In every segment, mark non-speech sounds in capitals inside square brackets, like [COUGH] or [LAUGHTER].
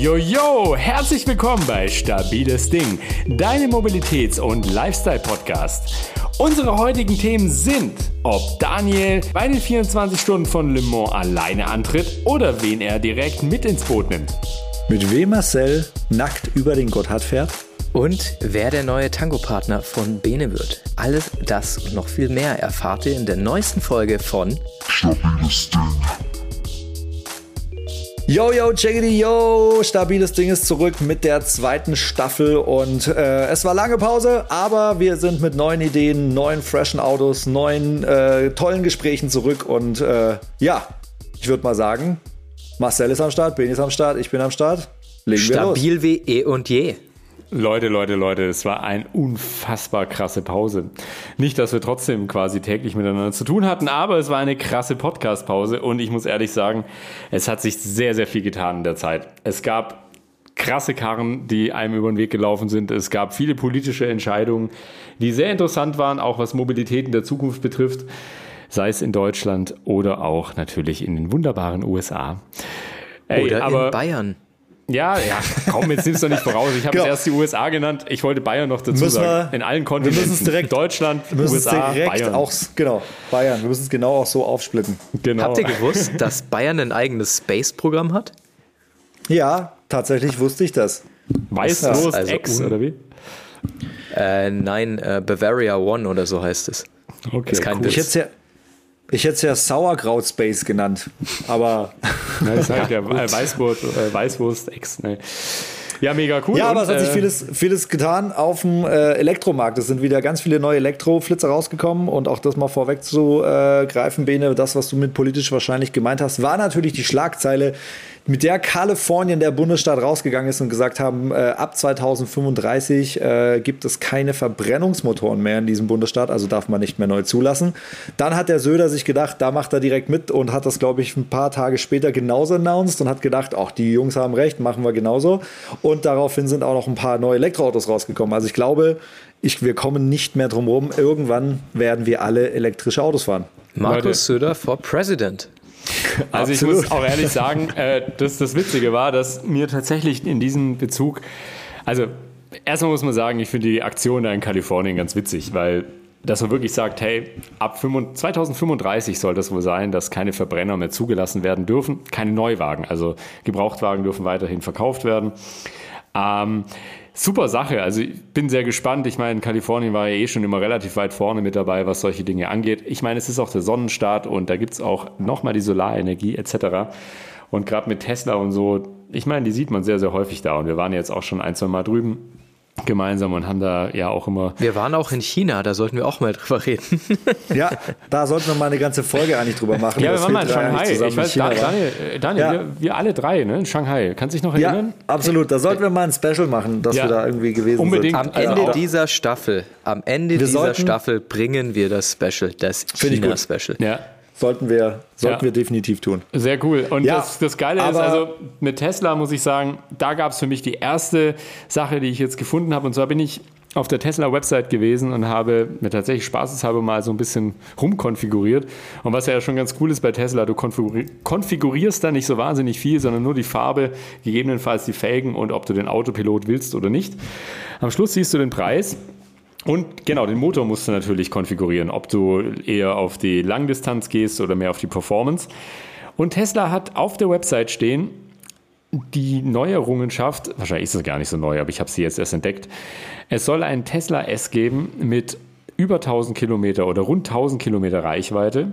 yo, yo! Herzlich willkommen bei Stabiles Ding, deinem Mobilitäts- und Lifestyle-Podcast. Unsere heutigen Themen sind, ob Daniel bei den 24 Stunden von Le Mans alleine antritt oder wen er direkt mit ins Boot nimmt. Mit wem Marcel nackt über den Gotthard fährt. Und wer der neue Tango-Partner von Bene wird. Alles das und noch viel mehr erfahrt ihr in der neuesten Folge von Stabiles Ding. Yo, yo, checkity, yo! Stabiles Ding ist zurück mit der zweiten Staffel und äh, es war lange Pause, aber wir sind mit neuen Ideen, neuen freshen Autos, neuen äh, tollen Gesprächen zurück und äh, ja, ich würde mal sagen, Marcel ist am Start, Ben ist am Start, ich bin am Start. Legen Stabil wie eh und je. Leute, Leute, Leute, es war eine unfassbar krasse Pause. Nicht, dass wir trotzdem quasi täglich miteinander zu tun hatten, aber es war eine krasse Podcast-Pause und ich muss ehrlich sagen, es hat sich sehr, sehr viel getan in der Zeit. Es gab krasse Karren, die einem über den Weg gelaufen sind. Es gab viele politische Entscheidungen, die sehr interessant waren, auch was Mobilität in der Zukunft betrifft, sei es in Deutschland oder auch natürlich in den wunderbaren USA. Ey, oder in Bayern. Ja, ja, komm, jetzt nimmst du nicht voraus. Ich habe genau. erst die USA genannt. Ich wollte Bayern noch dazu müssen sagen. Wir, in allen Kontinenten. Wir müssen es direkt Deutschland, wir USA, direkt Bayern. Auch, genau, Bayern. Wir müssen es genau auch so aufsplitten. Genau. Habt ihr gewusst, dass Bayern ein eigenes Space-Programm hat? Ja, tatsächlich wusste ich das. Weißwurst also X oder wie? Äh, nein, äh, Bavaria One oder so heißt es. Okay, ist kein cool. Ich hätte ja, ich hätte es ja Sauerkraut Space genannt, aber. [LAUGHS] ja, das heißt ja Weißwurst, äh, Weißwurst X. Ne. Ja, mega cool. Ja, aber es hat sich äh, vieles, vieles getan auf dem äh, Elektromarkt. Es sind wieder ganz viele neue Elektroflitzer rausgekommen und auch das mal vorweg zu äh, greifen, Bene, das, was du mit politisch wahrscheinlich gemeint hast, war natürlich die Schlagzeile, mit der Kalifornien, der Bundesstaat, rausgegangen ist und gesagt haben, äh, ab 2035 äh, gibt es keine Verbrennungsmotoren mehr in diesem Bundesstaat, also darf man nicht mehr neu zulassen. Dann hat der Söder sich gedacht, da macht er direkt mit und hat das, glaube ich, ein paar Tage später genauso announced und hat gedacht, auch die Jungs haben recht, machen wir genauso. Und daraufhin sind auch noch ein paar neue Elektroautos rausgekommen. Also ich glaube, ich, wir kommen nicht mehr drum herum. Irgendwann werden wir alle elektrische Autos fahren. Markus Söder for President. Also Absolut. ich muss auch ehrlich sagen, äh, dass das Witzige war, dass mir tatsächlich in diesem Bezug, also erstmal muss man sagen, ich finde die Aktion da in Kalifornien ganz witzig, weil dass man wirklich sagt, hey, ab 2035 soll das wohl sein, dass keine Verbrenner mehr zugelassen werden dürfen, keine Neuwagen, also Gebrauchtwagen dürfen weiterhin verkauft werden. Ähm, super Sache. Also ich bin sehr gespannt. Ich meine, Kalifornien war ja eh schon immer relativ weit vorne mit dabei, was solche Dinge angeht. Ich meine, es ist auch der Sonnenstaat und da gibt es auch nochmal die Solarenergie etc. Und gerade mit Tesla und so, ich meine, die sieht man sehr, sehr häufig da. Und wir waren jetzt auch schon ein, zwei Mal drüben gemeinsam und haben da ja auch immer. Wir waren auch in China, da sollten wir auch mal drüber reden. [LAUGHS] ja, da sollten wir mal eine ganze Folge eigentlich drüber machen. Ja, wir waren mal in Shanghai. Ich weiß, China Daniel, Daniel ja. wir, wir, alle drei, ne, in Shanghai. Kannst du dich noch erinnern? Ja, absolut. Da sollten wir mal ein Special machen, dass ja. wir da irgendwie gewesen Unbedingt. sind. Am Ende also dieser Staffel, am Ende wir dieser Staffel bringen wir das Special, das China-Special. Ja. Sollten wir, sollten ja. wir definitiv tun. Sehr cool. Und ja, das, das Geile ist, also mit Tesla muss ich sagen, da gab es für mich die erste Sache, die ich jetzt gefunden habe. Und zwar bin ich auf der Tesla-Website gewesen und habe mir tatsächlich spaßeshalber mal so ein bisschen rumkonfiguriert. Und was ja schon ganz cool ist bei Tesla, du konfigurierst da nicht so wahnsinnig viel, sondern nur die Farbe, gegebenenfalls die Felgen und ob du den Autopilot willst oder nicht. Am Schluss siehst du den Preis und genau, den Motor musst du natürlich konfigurieren, ob du eher auf die Langdistanz gehst oder mehr auf die Performance. Und Tesla hat auf der Website stehen, die neue Errungenschaft, wahrscheinlich ist es gar nicht so neu, aber ich habe sie jetzt erst entdeckt. Es soll einen Tesla S geben mit über 1000 Kilometer oder rund 1000 Kilometer Reichweite,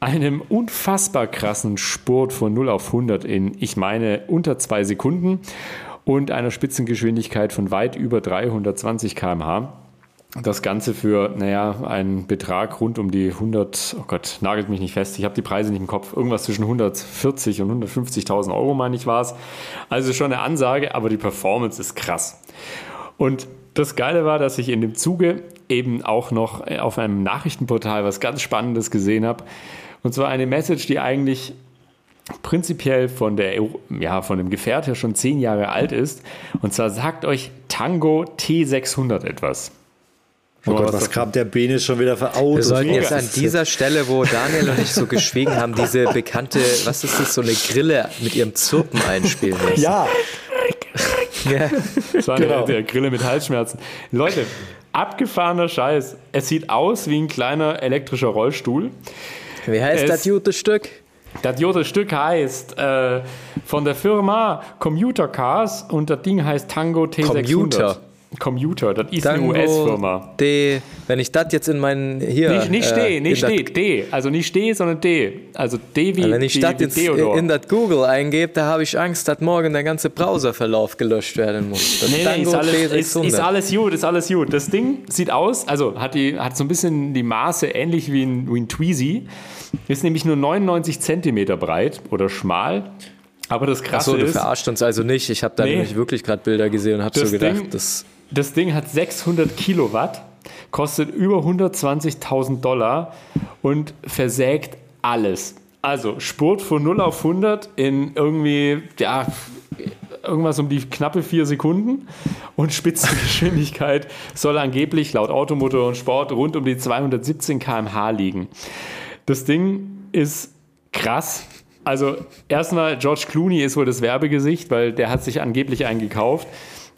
einem unfassbar krassen Spurt von 0 auf 100 in, ich meine, unter zwei Sekunden und einer Spitzengeschwindigkeit von weit über 320 km/h. Das Ganze für, naja, einen Betrag rund um die 100, oh Gott, nagelt mich nicht fest, ich habe die Preise nicht im Kopf, irgendwas zwischen 140 und 150.000 Euro, meine ich, war es. Also schon eine Ansage, aber die Performance ist krass. Und das Geile war, dass ich in dem Zuge eben auch noch auf einem Nachrichtenportal was ganz Spannendes gesehen habe. Und zwar eine Message, die eigentlich prinzipiell von, der, ja, von dem Gefährt her schon zehn Jahre alt ist. Und zwar sagt euch Tango T600 etwas. Oh Gott, was kramt der Bene schon wieder für Autos? Wir sollten jetzt an dieser Stelle, wo Daniel und ich so geschwiegen haben, diese bekannte, was ist das, so eine Grille mit ihrem Zirpen einspielen müssen. Ja. ja. Das war genau. eine Grille mit Halsschmerzen. Leute, abgefahrener Scheiß. Es sieht aus wie ein kleiner elektrischer Rollstuhl. Wie heißt es, das gute Stück? Das gute Stück heißt äh, von der Firma Commuter Cars und das Ding heißt Tango T600. Commuter. Commuter, das ist Tango eine US-Firma. D, wenn ich das jetzt in meinen hier. Nicht, nicht äh, nicht steh, D. Also nicht D, sondern D. Also D wie. Wenn ich das jetzt Theodor. in das Google eingebe, da habe ich Angst, dass morgen der ganze Browserverlauf gelöscht werden muss. Das nee, nee, ist alles, ist, ist alles gut, ist alles gut. Das Ding sieht aus, also hat, die, hat so ein bisschen die Maße ähnlich wie ein, wie ein Tweezy. Ist nämlich nur 99 Zentimeter breit oder schmal. Aber das Krasse Achso, du verarscht uns also nicht. Ich habe da nee, nämlich wirklich gerade Bilder gesehen und habe so gedacht, Ding, das das Ding hat 600 Kilowatt, kostet über 120.000 Dollar und versägt alles. Also Spurt von 0 auf 100 in irgendwie, ja, irgendwas um die knappe vier Sekunden und Spitzengeschwindigkeit [LAUGHS] soll angeblich laut Automotor und Sport rund um die 217 km/h liegen. Das Ding ist krass. Also erstmal George Clooney ist wohl das Werbegesicht, weil der hat sich angeblich einen gekauft.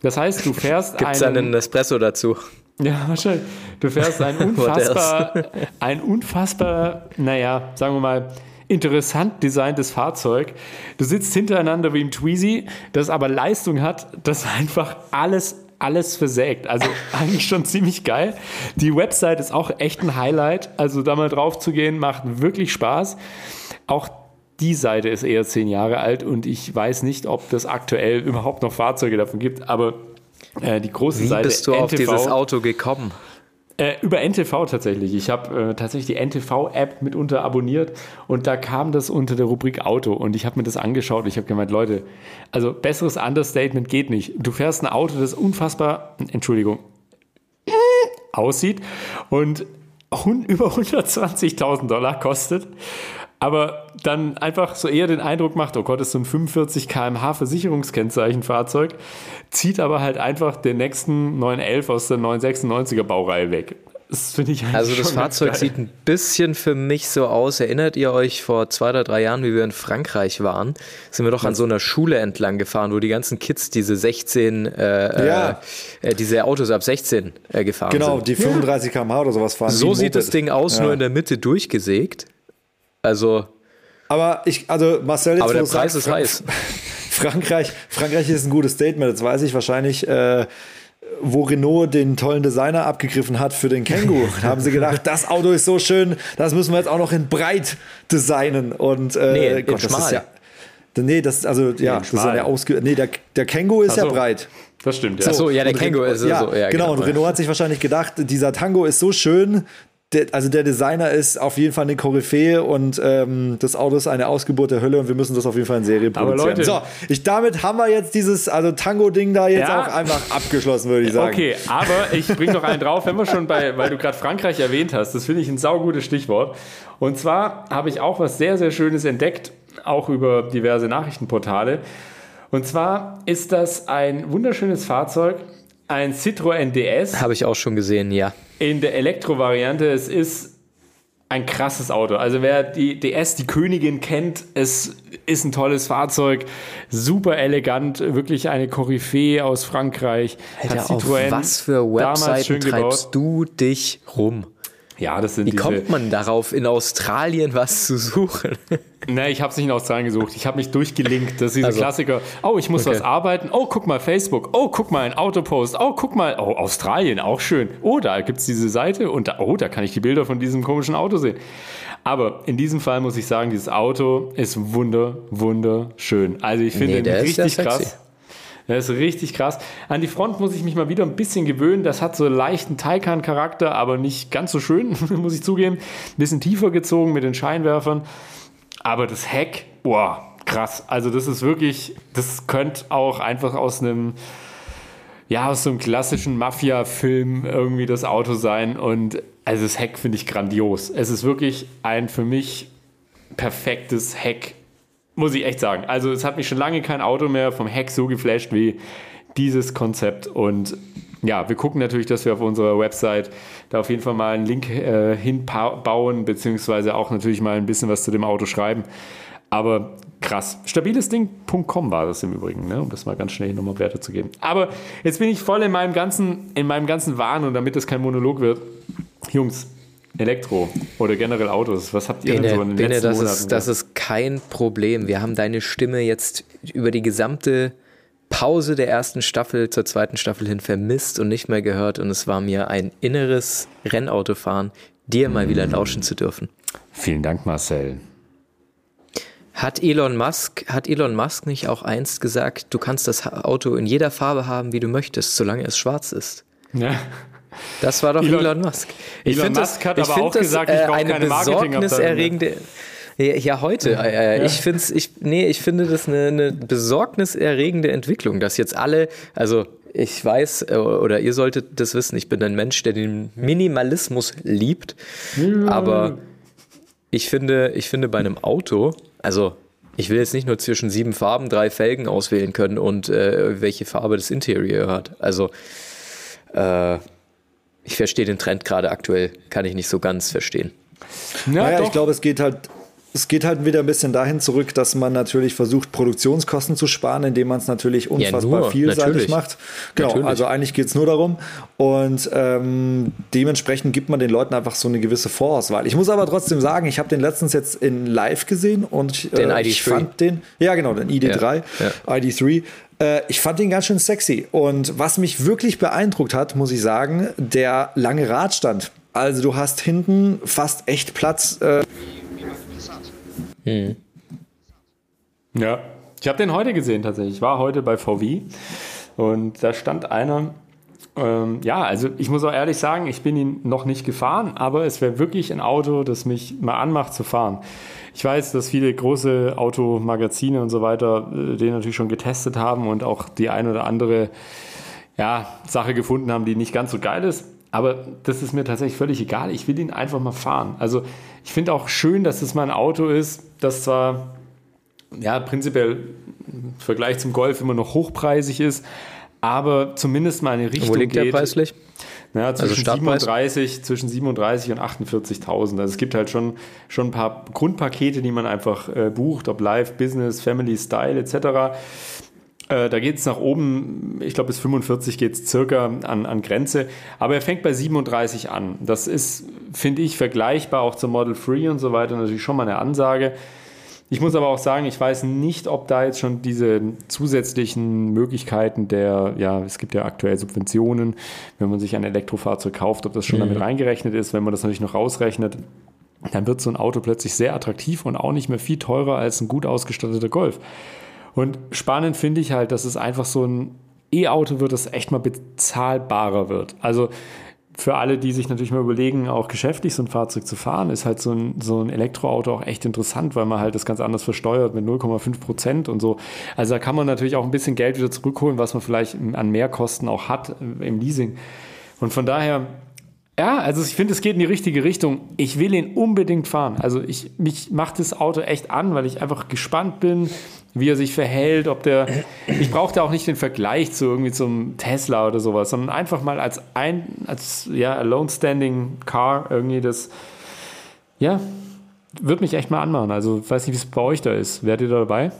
Das heißt, du fährst [LAUGHS] Gibt's einen... einen Espresso dazu? Ja, wahrscheinlich. Du fährst ein [LAUGHS] unfassbar, [LAUGHS] ein unfassbar, naja, sagen wir mal, interessant designtes Fahrzeug. Du sitzt hintereinander wie im Tweezy, das aber Leistung hat, das einfach alles alles versägt. Also eigentlich schon ziemlich geil. Die Website ist auch echt ein Highlight. Also da mal drauf zu gehen, macht wirklich Spaß. Auch die Seite ist eher zehn Jahre alt und ich weiß nicht, ob das aktuell überhaupt noch Fahrzeuge davon gibt, aber äh, die große Wie Seite. Wie bist du NTV, auf dieses Auto gekommen? Äh, über NTV tatsächlich. Ich habe äh, tatsächlich die NTV-App mitunter abonniert und da kam das unter der Rubrik Auto und ich habe mir das angeschaut und ich habe gemeint, Leute, also besseres Understatement geht nicht. Du fährst ein Auto, das unfassbar, Entschuldigung, aussieht und [LAUGHS] über 120.000 Dollar kostet aber dann einfach so eher den Eindruck macht, oh Gott, ist so ein 45 km/h Versicherungskennzeichenfahrzeug, zieht aber halt einfach den nächsten 911 aus der 996er Baureihe weg. Das finde ich Also das Fahrzeug sieht ein bisschen für mich so aus. Erinnert ihr euch vor zwei oder drei Jahren, wie wir in Frankreich waren? Sind wir doch an so einer Schule entlang gefahren, wo die ganzen Kids diese 16, äh, ja. äh, diese Autos ab 16 äh, gefahren genau, sind. Genau, die 35 km/h oder sowas fahren. So sieht das Ding aus, ja. nur in der Mitte durchgesägt. Also. Aber ich, also Marcel, jetzt aber der Preis sagst, ist heiß. [LAUGHS] Frankreich, Frankreich ist ein gutes Statement. Jetzt weiß ich wahrscheinlich, äh, wo Renault den tollen Designer abgegriffen hat für den Kangoo. [LAUGHS] Da haben sie gedacht, das Auto ist so schön, das müssen wir jetzt auch noch in breit designen. Und äh, nee, Gott, das ist ja. Nee, das also ja, das ist ja der ausge Nee, der, der Kangoo ist so. ja breit. Das stimmt, ja. So, ja, der Kangoo ist ja, so. Ja, genau, genau. Und Renault hat sich wahrscheinlich gedacht, dieser Tango ist so schön, der, also der Designer ist auf jeden Fall eine Koryphäe und ähm, das Auto ist eine Ausgeburt der Hölle und wir müssen das auf jeden Fall in Serie produzieren. Leute, so, ich, damit haben wir jetzt dieses also Tango-Ding da jetzt ja. auch einfach abgeschlossen, würde ich sagen. Okay, aber ich bringe noch einen drauf, wenn wir schon bei, weil du gerade Frankreich erwähnt hast, das finde ich ein saugutes Stichwort. Und zwar habe ich auch was sehr, sehr Schönes entdeckt, auch über diverse Nachrichtenportale. Und zwar ist das ein wunderschönes Fahrzeug, ein Citroën DS. Habe ich auch schon gesehen, ja. In der Elektrovariante. Es ist ein krasses Auto. Also wer die DS, die Königin kennt, es ist ein tolles Fahrzeug, super elegant, wirklich eine Koryphäe aus Frankreich. Alter, auf was für Webseiten treibst du dich rum? Ja, das sind Wie kommt man darauf, in Australien was zu suchen? [LAUGHS] Nee, ich habe es nicht in Australien gesucht. Ich habe mich durchgelinkt. Das ist dieser also, Klassiker. Oh, ich muss okay. was arbeiten. Oh, guck mal Facebook. Oh, guck mal ein Autopost. Oh, guck mal. Oh, Australien, auch schön. Oh, da gibt es diese Seite und da, oh, da kann ich die Bilder von diesem komischen Auto sehen. Aber in diesem Fall muss ich sagen, dieses Auto ist wunder, wunderschön. Also ich finde nee, ihn richtig krass. Das ist richtig krass. An die Front muss ich mich mal wieder ein bisschen gewöhnen. Das hat so leichten Taycan-Charakter, aber nicht ganz so schön, [LAUGHS] muss ich zugeben. Ein bisschen tiefer gezogen mit den Scheinwerfern. Aber das Heck, boah, krass. Also das ist wirklich, das könnte auch einfach aus einem, ja, aus so einem klassischen Mafia-Film irgendwie das Auto sein. Und also das Heck finde ich grandios. Es ist wirklich ein für mich perfektes Heck muss ich echt sagen. Also es hat mich schon lange kein Auto mehr vom Heck so geflasht wie dieses Konzept. Und ja, wir gucken natürlich, dass wir auf unserer Website da auf jeden Fall mal einen Link äh, hinbauen, beziehungsweise auch natürlich mal ein bisschen was zu dem Auto schreiben. Aber krass. Stabilesding.com war das im Übrigen, ne? um das mal ganz schnell nochmal Werte zu geben. Aber jetzt bin ich voll in meinem ganzen, in meinem ganzen Wahn und damit das kein Monolog wird. Jungs, Elektro oder generell Autos, was habt ihr Bene, denn so in den Bene, letzten das Monaten? Ist, das ist kein Problem. Wir haben deine Stimme jetzt über die gesamte Pause der ersten Staffel zur zweiten Staffel hin vermisst und nicht mehr gehört und es war mir ein inneres Rennautofahren, dir mal wieder lauschen zu dürfen. Vielen Dank, Marcel. Hat Elon Musk, hat Elon Musk nicht auch einst gesagt, du kannst das Auto in jeder Farbe haben, wie du möchtest, solange es schwarz ist? Ja. Das war doch Elon, Elon Musk. Ich Elon Musk das, hat aber auch das, gesagt, ich brauche eine keine besorgniserregende. Ja, heute. Äh, ja. Ich finde ich, nee, ich finde das eine, eine besorgniserregende Entwicklung, dass jetzt alle, also ich weiß, oder ihr solltet das wissen, ich bin ein Mensch, der den Minimalismus liebt. Ja. Aber ich finde, ich finde bei einem Auto, also ich will jetzt nicht nur zwischen sieben Farben drei Felgen auswählen können und äh, welche Farbe das Interieur hat. Also äh, ich verstehe den Trend gerade aktuell, kann ich nicht so ganz verstehen. Ja, naja, doch. ich glaube, es geht halt es geht halt wieder ein bisschen dahin zurück, dass man natürlich versucht, Produktionskosten zu sparen, indem man es natürlich unfassbar ja, vielseitig natürlich. macht. Genau, natürlich. also eigentlich geht es nur darum. Und ähm, dementsprechend gibt man den Leuten einfach so eine gewisse Vorauswahl. Ich muss aber trotzdem sagen, ich habe den letztens jetzt in live gesehen und äh, den ich fand den, ja genau, den ID3, ja, ja. ID3. Äh, ich fand den ganz schön sexy. Und was mich wirklich beeindruckt hat, muss ich sagen, der lange Radstand. Also du hast hinten fast echt Platz. Äh, hm. Ja, ich habe den heute gesehen tatsächlich. Ich war heute bei VW und da stand einer. Ähm, ja, also ich muss auch ehrlich sagen, ich bin ihn noch nicht gefahren, aber es wäre wirklich ein Auto, das mich mal anmacht zu fahren. Ich weiß, dass viele große Automagazine und so weiter äh, den natürlich schon getestet haben und auch die ein oder andere ja, Sache gefunden haben, die nicht ganz so geil ist. Aber das ist mir tatsächlich völlig egal. Ich will ihn einfach mal fahren. Also ich finde auch schön, dass es mal ein Auto ist, das zwar ja prinzipiell im Vergleich zum Golf immer noch hochpreisig ist, aber zumindest mal eine Richtung Wo liegt geht. der preislich? Ja, zwischen, also 37, zwischen 37 und 48.000. Also es gibt halt schon, schon ein paar Grundpakete, die man einfach äh, bucht, ob Live, Business, Family, Style etc. Äh, da geht es nach oben, ich glaube bis 45 geht es circa an, an Grenze, aber er fängt bei 37 an. Das ist, finde ich, vergleichbar auch zum Model 3 und so weiter, natürlich schon mal eine Ansage. Ich muss aber auch sagen, ich weiß nicht, ob da jetzt schon diese zusätzlichen Möglichkeiten der, ja, es gibt ja aktuell Subventionen, wenn man sich ein Elektrofahrzeug kauft, ob das schon mhm. damit reingerechnet ist, wenn man das natürlich noch rausrechnet dann wird so ein Auto plötzlich sehr attraktiv und auch nicht mehr viel teurer als ein gut ausgestatteter Golf. Und spannend finde ich halt, dass es einfach so ein E-Auto wird, das echt mal bezahlbarer wird. Also für alle, die sich natürlich mal überlegen, auch geschäftlich so ein Fahrzeug zu fahren, ist halt so ein, so ein Elektroauto auch echt interessant, weil man halt das ganz anders versteuert mit 0,5 Prozent und so. Also da kann man natürlich auch ein bisschen Geld wieder zurückholen, was man vielleicht an Mehrkosten auch hat im Leasing. Und von daher ja, also ich finde, es geht in die richtige Richtung. Ich will ihn unbedingt fahren. Also ich, mich macht das Auto echt an, weil ich einfach gespannt bin, wie er sich verhält, ob der. [CLEARS THROAT] Ich brauche da auch nicht den Vergleich zu irgendwie zum Tesla oder sowas, sondern einfach mal als ein, als ja, alone standing car irgendwie das. Ja, wird mich echt mal anmachen. Also ich weiß nicht, wie es bei euch da ist. Werdet ihr da dabei?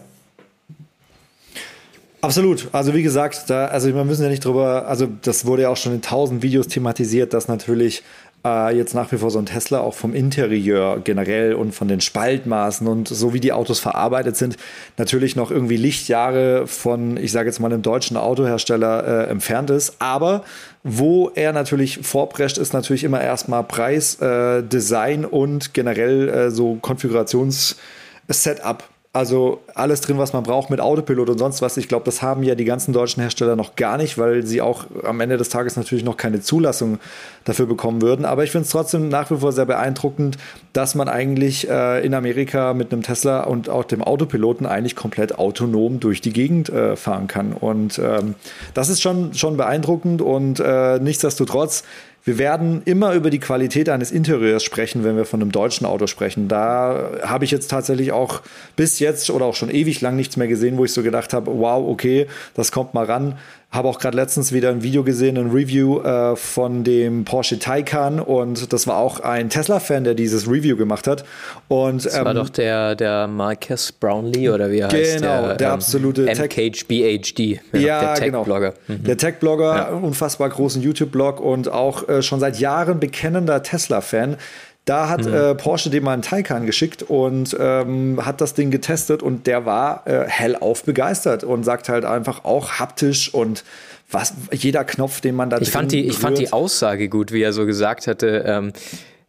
Absolut. Also wie gesagt, da, also wir müssen ja nicht drüber, also das wurde ja auch schon in tausend Videos thematisiert, dass natürlich äh, jetzt nach wie vor so ein Tesla auch vom Interieur generell und von den Spaltmaßen und so wie die Autos verarbeitet sind, natürlich noch irgendwie Lichtjahre von, ich sage jetzt mal, einem deutschen Autohersteller äh, entfernt ist. Aber wo er natürlich vorprescht, ist natürlich immer erstmal Preis, äh, Design und generell äh, so Konfigurations-Setup. Also alles drin, was man braucht mit Autopilot und sonst was. Ich glaube, das haben ja die ganzen deutschen Hersteller noch gar nicht, weil sie auch am Ende des Tages natürlich noch keine Zulassung dafür bekommen würden. Aber ich finde es trotzdem nach wie vor sehr beeindruckend, dass man eigentlich äh, in Amerika mit einem Tesla und auch dem Autopiloten eigentlich komplett autonom durch die Gegend äh, fahren kann. Und ähm, das ist schon, schon beeindruckend und äh, nichtsdestotrotz wir werden immer über die Qualität eines Interieurs sprechen, wenn wir von einem deutschen Auto sprechen. Da habe ich jetzt tatsächlich auch bis jetzt oder auch schon ewig lang nichts mehr gesehen, wo ich so gedacht habe, wow, okay, das kommt mal ran. Habe auch gerade letztens wieder ein Video gesehen, ein Review äh, von dem Porsche Taycan und das war auch ein Tesla-Fan, der dieses Review gemacht hat. Und, das ähm, war doch der, der Marcus Brownlee oder wie er genau, heißt. Genau, der, der ähm, absolute MKHBHD, ja, der genau. Tech-Blogger. Genau. Mhm. Der Tech-Blogger, ja. unfassbar großen YouTube-Blog und auch äh, schon seit Jahren bekennender Tesla-Fan. Da hat mhm. äh, Porsche dem mal einen Taycan geschickt und ähm, hat das Ding getestet und der war äh, hellauf begeistert und sagt halt einfach auch haptisch und was jeder Knopf, den man da ich fand die Ich fand die Aussage gut, wie er so gesagt hatte. Ähm,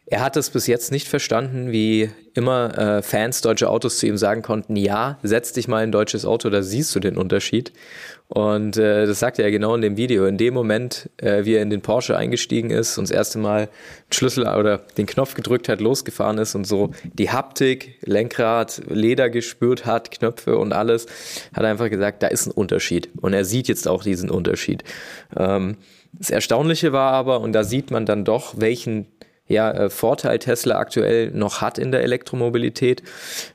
er hat es bis jetzt nicht verstanden, wie immer äh, Fans deutsche Autos zu ihm sagen konnten, ja, setz dich mal in ein deutsches Auto, da siehst du den Unterschied. Und äh, das sagt er ja genau in dem Video. In dem Moment, äh, wie er in den Porsche eingestiegen ist und das erste Mal Schlüssel oder den Knopf gedrückt hat, losgefahren ist und so die Haptik, Lenkrad, Leder gespürt hat, Knöpfe und alles, hat er einfach gesagt, da ist ein Unterschied. Und er sieht jetzt auch diesen Unterschied. Ähm, das Erstaunliche war aber, und da sieht man dann doch, welchen ja, äh, Vorteil Tesla aktuell noch hat in der Elektromobilität,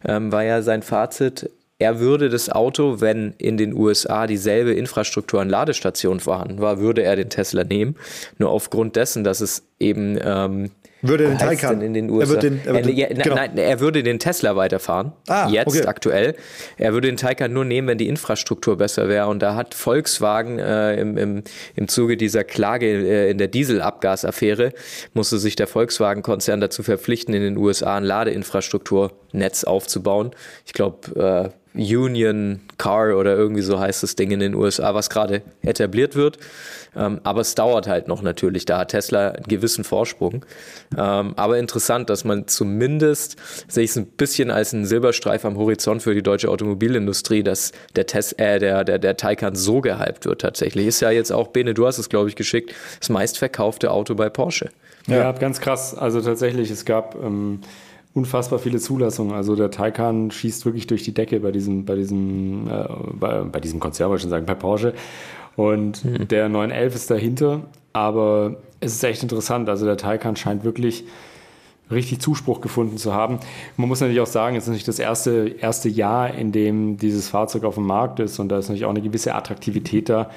ähm, war ja sein Fazit, er würde das Auto, wenn in den USA dieselbe Infrastruktur an Ladestationen vorhanden war, würde er den Tesla nehmen. Nur aufgrund dessen, dass es eben ähm, würde den Taycan in den USA. Er, den, er, er, ja, genau. nein, er würde den Tesla weiterfahren. Ah, jetzt okay. aktuell. Er würde den Taycan nur nehmen, wenn die Infrastruktur besser wäre. Und da hat Volkswagen äh, im, im, im Zuge dieser Klage äh, in der Dieselabgasaffäre musste sich der Volkswagen-Konzern dazu verpflichten, in den USA ein Ladeinfrastrukturnetz aufzubauen. Ich glaube, äh, Union Car oder irgendwie so heißt das Ding in den USA, was gerade etabliert wird. Ähm, aber es dauert halt noch natürlich. Da hat Tesla einen gewissen Vorsprung. Ähm, aber interessant, dass man zumindest, sehe ich es ein bisschen als einen Silberstreif am Horizont für die deutsche Automobilindustrie, dass der, Tes äh, der, der, der Taycan so gehypt wird tatsächlich. Ist ja jetzt auch, Bene, du hast es, glaube ich, geschickt, das meistverkaufte Auto bei Porsche. Ja, ja ganz krass. Also tatsächlich, es gab ähm, unfassbar viele Zulassungen. Also der Taycan schießt wirklich durch die Decke bei diesem, bei diesem, äh, bei, bei, diesem Konzern, wollte ich schon sagen, bei Porsche. Und mhm. der 911 ist dahinter, aber es ist echt interessant. Also der Taycan scheint wirklich richtig Zuspruch gefunden zu haben. Man muss natürlich auch sagen, es ist nicht das erste, erste Jahr, in dem dieses Fahrzeug auf dem Markt ist und da ist natürlich auch eine gewisse Attraktivität da.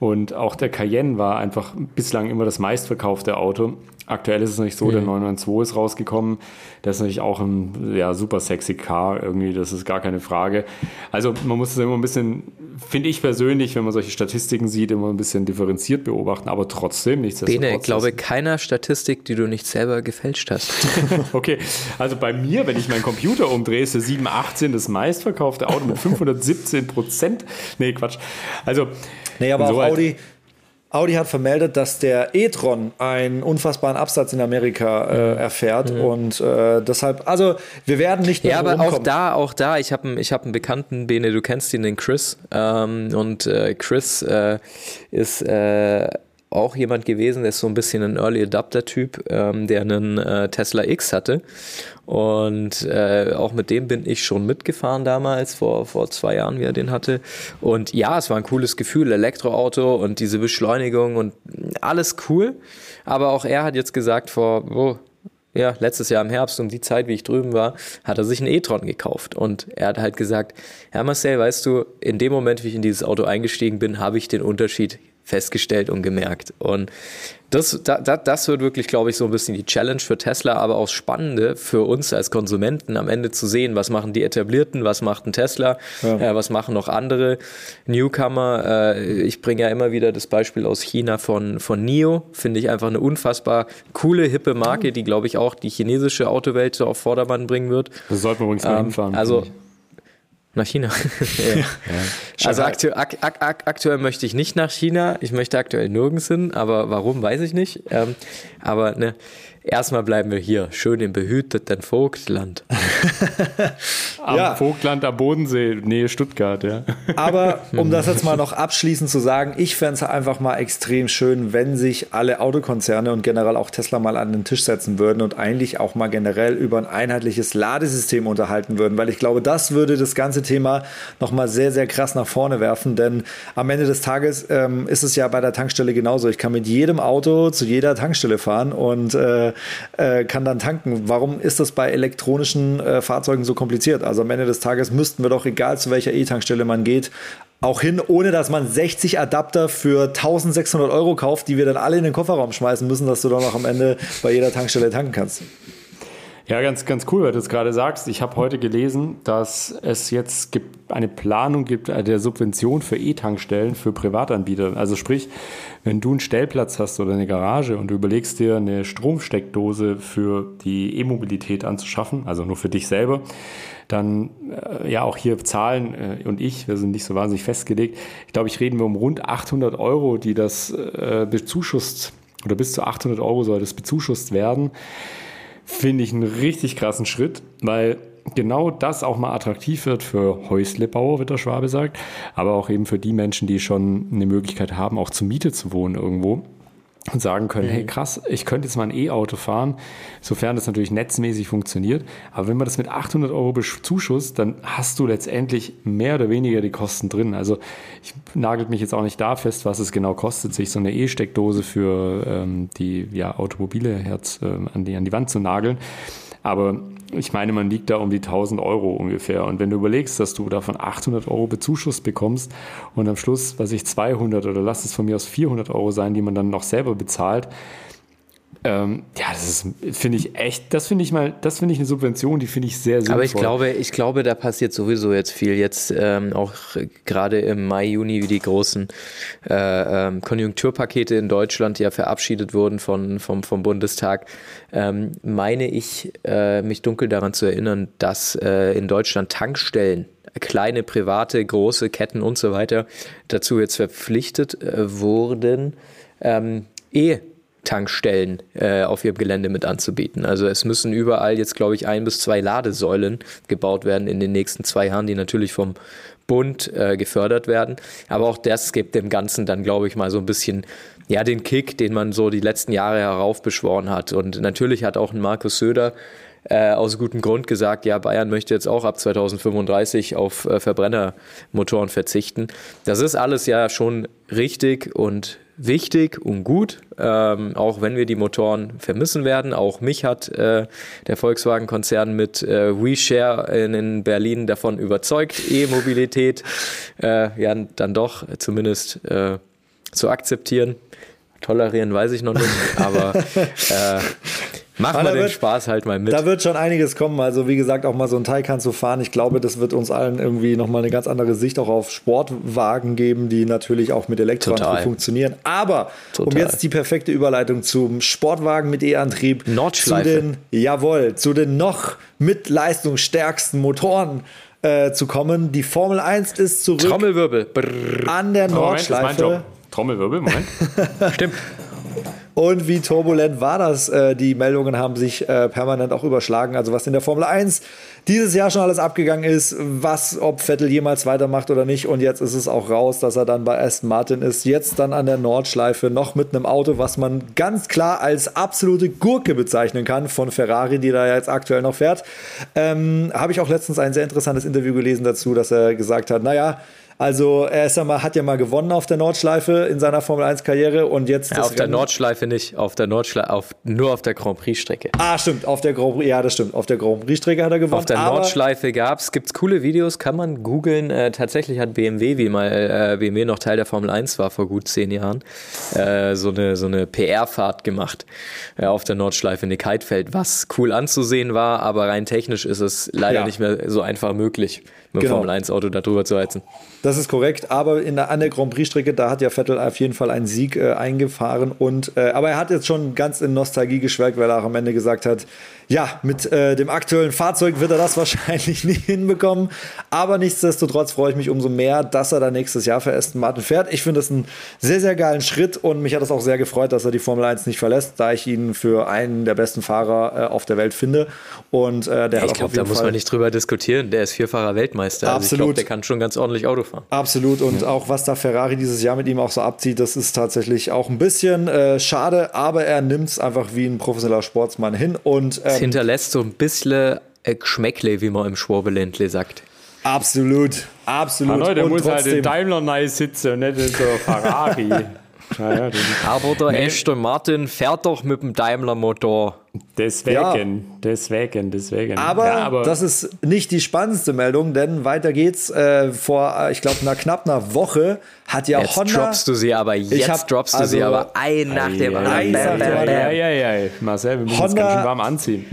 Und auch der Cayenne war einfach bislang immer das meistverkaufte Auto. Aktuell ist es nicht so, mhm. der 992 ist rausgekommen. Der ist natürlich auch ein ja, super sexy Car irgendwie, das ist gar keine Frage. Also man muss es immer ein bisschen, finde ich persönlich, wenn man solche Statistiken sieht, immer ein bisschen differenziert beobachten, aber trotzdem nichts. Bene, ich glaube keiner Statistik, die du nicht selber gefälscht hast. [LAUGHS] [LAUGHS] okay, also bei mir, wenn ich meinen Computer umdrehe, ist der 718 das meistverkaufte Auto mit 517 Prozent. Nee, Quatsch. Also, nee, aber auch Audi, Audi hat vermeldet, dass der e-tron einen unfassbaren Absatz in Amerika äh, erfährt mhm. und äh, deshalb, also wir werden nicht mehr Ja, aber rumkommen. auch da, auch da, ich habe ich hab einen Bekannten, Bene, du kennst ihn, den Chris ähm, und äh, Chris äh, ist äh, auch jemand gewesen, der ist so ein bisschen ein Early Adapter-Typ, ähm, der einen äh, Tesla X hatte. Und äh, auch mit dem bin ich schon mitgefahren damals, vor, vor zwei Jahren, wie er den hatte. Und ja, es war ein cooles Gefühl, Elektroauto und diese Beschleunigung und alles cool. Aber auch er hat jetzt gesagt, vor, oh, ja, letztes Jahr im Herbst, um die Zeit, wie ich drüben war, hat er sich einen e-tron gekauft. Und er hat halt gesagt, Herr Marcel, weißt du, in dem Moment, wie ich in dieses Auto eingestiegen bin, habe ich den Unterschied festgestellt und gemerkt. Und das, da, das wird wirklich, glaube ich, so ein bisschen die Challenge für Tesla, aber auch Spannende für uns als Konsumenten am Ende zu sehen, was machen die Etablierten, was macht ein Tesla, ja. äh, was machen noch andere Newcomer. Äh, ich bringe ja immer wieder das Beispiel aus China von, von NIO, finde ich einfach eine unfassbar coole, hippe Marke, die, glaube ich, auch die chinesische Autowelt so auf Vordermann bringen wird. Das sollten wir übrigens mal ähm, hinfahren. Also, nach China. [LAUGHS] ja. Also aktu ak ak aktuell möchte ich nicht nach China. Ich möchte aktuell nirgends hin, aber warum, weiß ich nicht. Ähm, aber ne, Erstmal bleiben wir hier, schön im behüteten Vogtland. [LAUGHS] am ja. Vogtland am Bodensee, Nähe Stuttgart, ja. [LAUGHS] Aber um das jetzt mal noch abschließend zu sagen, ich fände es einfach mal extrem schön, wenn sich alle Autokonzerne und generell auch Tesla mal an den Tisch setzen würden und eigentlich auch mal generell über ein einheitliches Ladesystem unterhalten würden, weil ich glaube, das würde das ganze Thema nochmal sehr, sehr krass nach vorne werfen, denn am Ende des Tages ähm, ist es ja bei der Tankstelle genauso. Ich kann mit jedem Auto zu jeder Tankstelle fahren und äh, äh, kann dann tanken. Warum ist das bei elektronischen äh, Fahrzeugen so kompliziert? Also am Ende des Tages müssten wir doch, egal zu welcher E-Tankstelle man geht, auch hin, ohne dass man 60 Adapter für 1600 Euro kauft, die wir dann alle in den Kofferraum schmeißen müssen, dass du dann auch am Ende bei jeder Tankstelle tanken kannst. Ja, ganz, ganz cool, weil du es gerade sagst. Ich habe heute gelesen, dass es jetzt gibt, eine Planung gibt der Subvention für E-Tankstellen für Privatanbieter. Also sprich, wenn du einen Stellplatz hast oder eine Garage und du überlegst dir eine Stromsteckdose für die E-Mobilität anzuschaffen, also nur für dich selber, dann äh, ja auch hier Zahlen äh, und ich, wir sind nicht so wahnsinnig festgelegt. Ich glaube, ich reden wir um rund 800 Euro, die das äh, bezuschusst oder bis zu 800 Euro soll das bezuschusst werden finde ich einen richtig krassen Schritt, weil genau das auch mal attraktiv wird für Häuslebauer, wie der Schwabe sagt, aber auch eben für die Menschen, die schon eine Möglichkeit haben, auch zur Miete zu wohnen irgendwo und sagen können, mhm. hey krass, ich könnte jetzt mal ein E-Auto fahren, sofern das natürlich netzmäßig funktioniert. Aber wenn man das mit 800 Euro bezuschusst, dann hast du letztendlich mehr oder weniger die Kosten drin. Also ich nagelt mich jetzt auch nicht da fest, was es genau kostet, sich so eine E-Steckdose für ähm, die ja, Automobile Herz äh, an, die, an die Wand zu nageln. Aber ich meine, man liegt da um die 1000 Euro ungefähr. Und wenn du überlegst, dass du davon 800 Euro Bezuschuss bekommst und am Schluss, was ich 200 oder lass es von mir aus 400 Euro sein, die man dann noch selber bezahlt, ähm, ja, das finde ich echt, das finde ich mal, das finde ich eine Subvention, die finde ich sehr sinnvoll. Aber ich glaube, ich glaube, da passiert sowieso jetzt viel. Jetzt ähm, auch gerade im Mai, Juni, wie die großen äh, ähm, Konjunkturpakete in Deutschland ja verabschiedet wurden von, vom, vom Bundestag, ähm, meine ich, äh, mich dunkel daran zu erinnern, dass äh, in Deutschland Tankstellen kleine private, große Ketten und so weiter dazu jetzt verpflichtet äh, wurden, ähm, eh Tankstellen äh, auf ihrem Gelände mit anzubieten. Also es müssen überall jetzt, glaube ich, ein bis zwei Ladesäulen gebaut werden in den nächsten zwei Jahren, die natürlich vom Bund äh, gefördert werden. Aber auch das gibt dem Ganzen dann, glaube ich, mal so ein bisschen ja, den Kick, den man so die letzten Jahre heraufbeschworen hat. Und natürlich hat auch ein Markus Söder äh, aus gutem Grund gesagt, ja, Bayern möchte jetzt auch ab 2035 auf äh, Verbrennermotoren verzichten. Das ist alles ja schon richtig und wichtig und gut, ähm, auch wenn wir die Motoren vermissen werden. Auch mich hat äh, der Volkswagen-Konzern mit äh, WeShare in, in, Berlin davon überzeugt, E-Mobilität äh, ja dann doch zumindest äh, zu akzeptieren. Tolerieren weiß ich noch nicht, aber [LAUGHS] Mach mal den wird, Spaß halt mal mit. Da wird schon einiges kommen. Also wie gesagt, auch mal so ein Taycan zu fahren. Ich glaube, das wird uns allen irgendwie nochmal eine ganz andere Sicht auch auf Sportwagen geben, die natürlich auch mit Elektroantrieb funktionieren. Aber Total. um jetzt die perfekte Überleitung zum Sportwagen mit E-Antrieb zu den, jawohl, zu den noch mit leistungsstärksten Motoren äh, zu kommen. Die Formel 1 ist zurück. Trommelwirbel. Brrr. An der Nordschleife. Moment, Trommelwirbel, Moment. [LAUGHS] Stimmt. Und wie turbulent war das? Äh, die Meldungen haben sich äh, permanent auch überschlagen. Also was in der Formel 1 dieses Jahr schon alles abgegangen ist, was, ob Vettel jemals weitermacht oder nicht. Und jetzt ist es auch raus, dass er dann bei Aston Martin ist. Jetzt dann an der Nordschleife noch mit einem Auto, was man ganz klar als absolute Gurke bezeichnen kann von Ferrari, die da jetzt aktuell noch fährt. Ähm, Habe ich auch letztens ein sehr interessantes Interview gelesen dazu, dass er gesagt hat, naja, also er ist ja mal, hat ja mal gewonnen auf der Nordschleife in seiner Formel 1 Karriere und jetzt. Ja, auf der Nordschleife nicht, auf der Nordschleife, auf, nur auf der Grand Prix Strecke. Ah, stimmt, auf der Grand Prix, ja, das stimmt. Auf der Grand Prix Strecke hat er gewonnen. Auf der Nordschleife gab es, gibt es coole Videos, kann man googeln. Äh, tatsächlich hat BMW, wie mal äh, BMW noch Teil der Formel 1 war vor gut zehn Jahren, äh, so eine, so eine PR-Fahrt gemacht äh, auf der Nordschleife in Neckheidfeld, was cool anzusehen war, aber rein technisch ist es leider ja. nicht mehr so einfach möglich mit genau. Formel 1 Auto da drüber zu heizen. Das ist korrekt, aber in der, an der Grand Prix-Strecke, da hat ja Vettel auf jeden Fall einen Sieg äh, eingefahren. Und, äh, aber er hat jetzt schon ganz in Nostalgie geschwelgt, weil er auch am Ende gesagt hat, ja, mit äh, dem aktuellen Fahrzeug wird er das [LAUGHS] wahrscheinlich nicht hinbekommen. Aber nichtsdestotrotz freue ich mich umso mehr, dass er da nächstes Jahr für Aston Martin fährt. Ich finde das einen sehr, sehr geilen Schritt und mich hat es auch sehr gefreut, dass er die Formel 1 nicht verlässt, da ich ihn für einen der besten Fahrer äh, auf der Welt finde. Und äh, der ja, ich glaube, da muss man nicht drüber diskutieren. Der ist Vierfahrer Weltmeister. Absolut. Also ich glaube, der kann schon ganz ordentlich Auto fahren. Absolut. Und ja. auch was da Ferrari dieses Jahr mit ihm auch so abzieht, das ist tatsächlich auch ein bisschen äh, schade, aber er nimmt es einfach wie ein professioneller Sportsmann hin und ähm, hinterlässt so ein bisschen Geschmäckle, wie man im Schwabeländle sagt. Absolut, absolut. Ah, Leute, der muss halt in Daimler neu sitzen und nicht so Ferrari. [LAUGHS] Ja, Aber der nee. Aston Martin fährt doch mit dem Daimler-Motor. Deswegen, ja. deswegen, deswegen. Aber, ja, aber, das ist nicht die spannendste Meldung, denn weiter geht's. Äh, vor, äh, ich glaube, einer knapp einer Woche hat ja jetzt Honda. Jetzt droppst du sie aber, jetzt hab, droppst du also, sie aber ein nach dem anderen. Ja, ja, ja, Marcel, wir müssen Honda, uns ganz schön warm anziehen.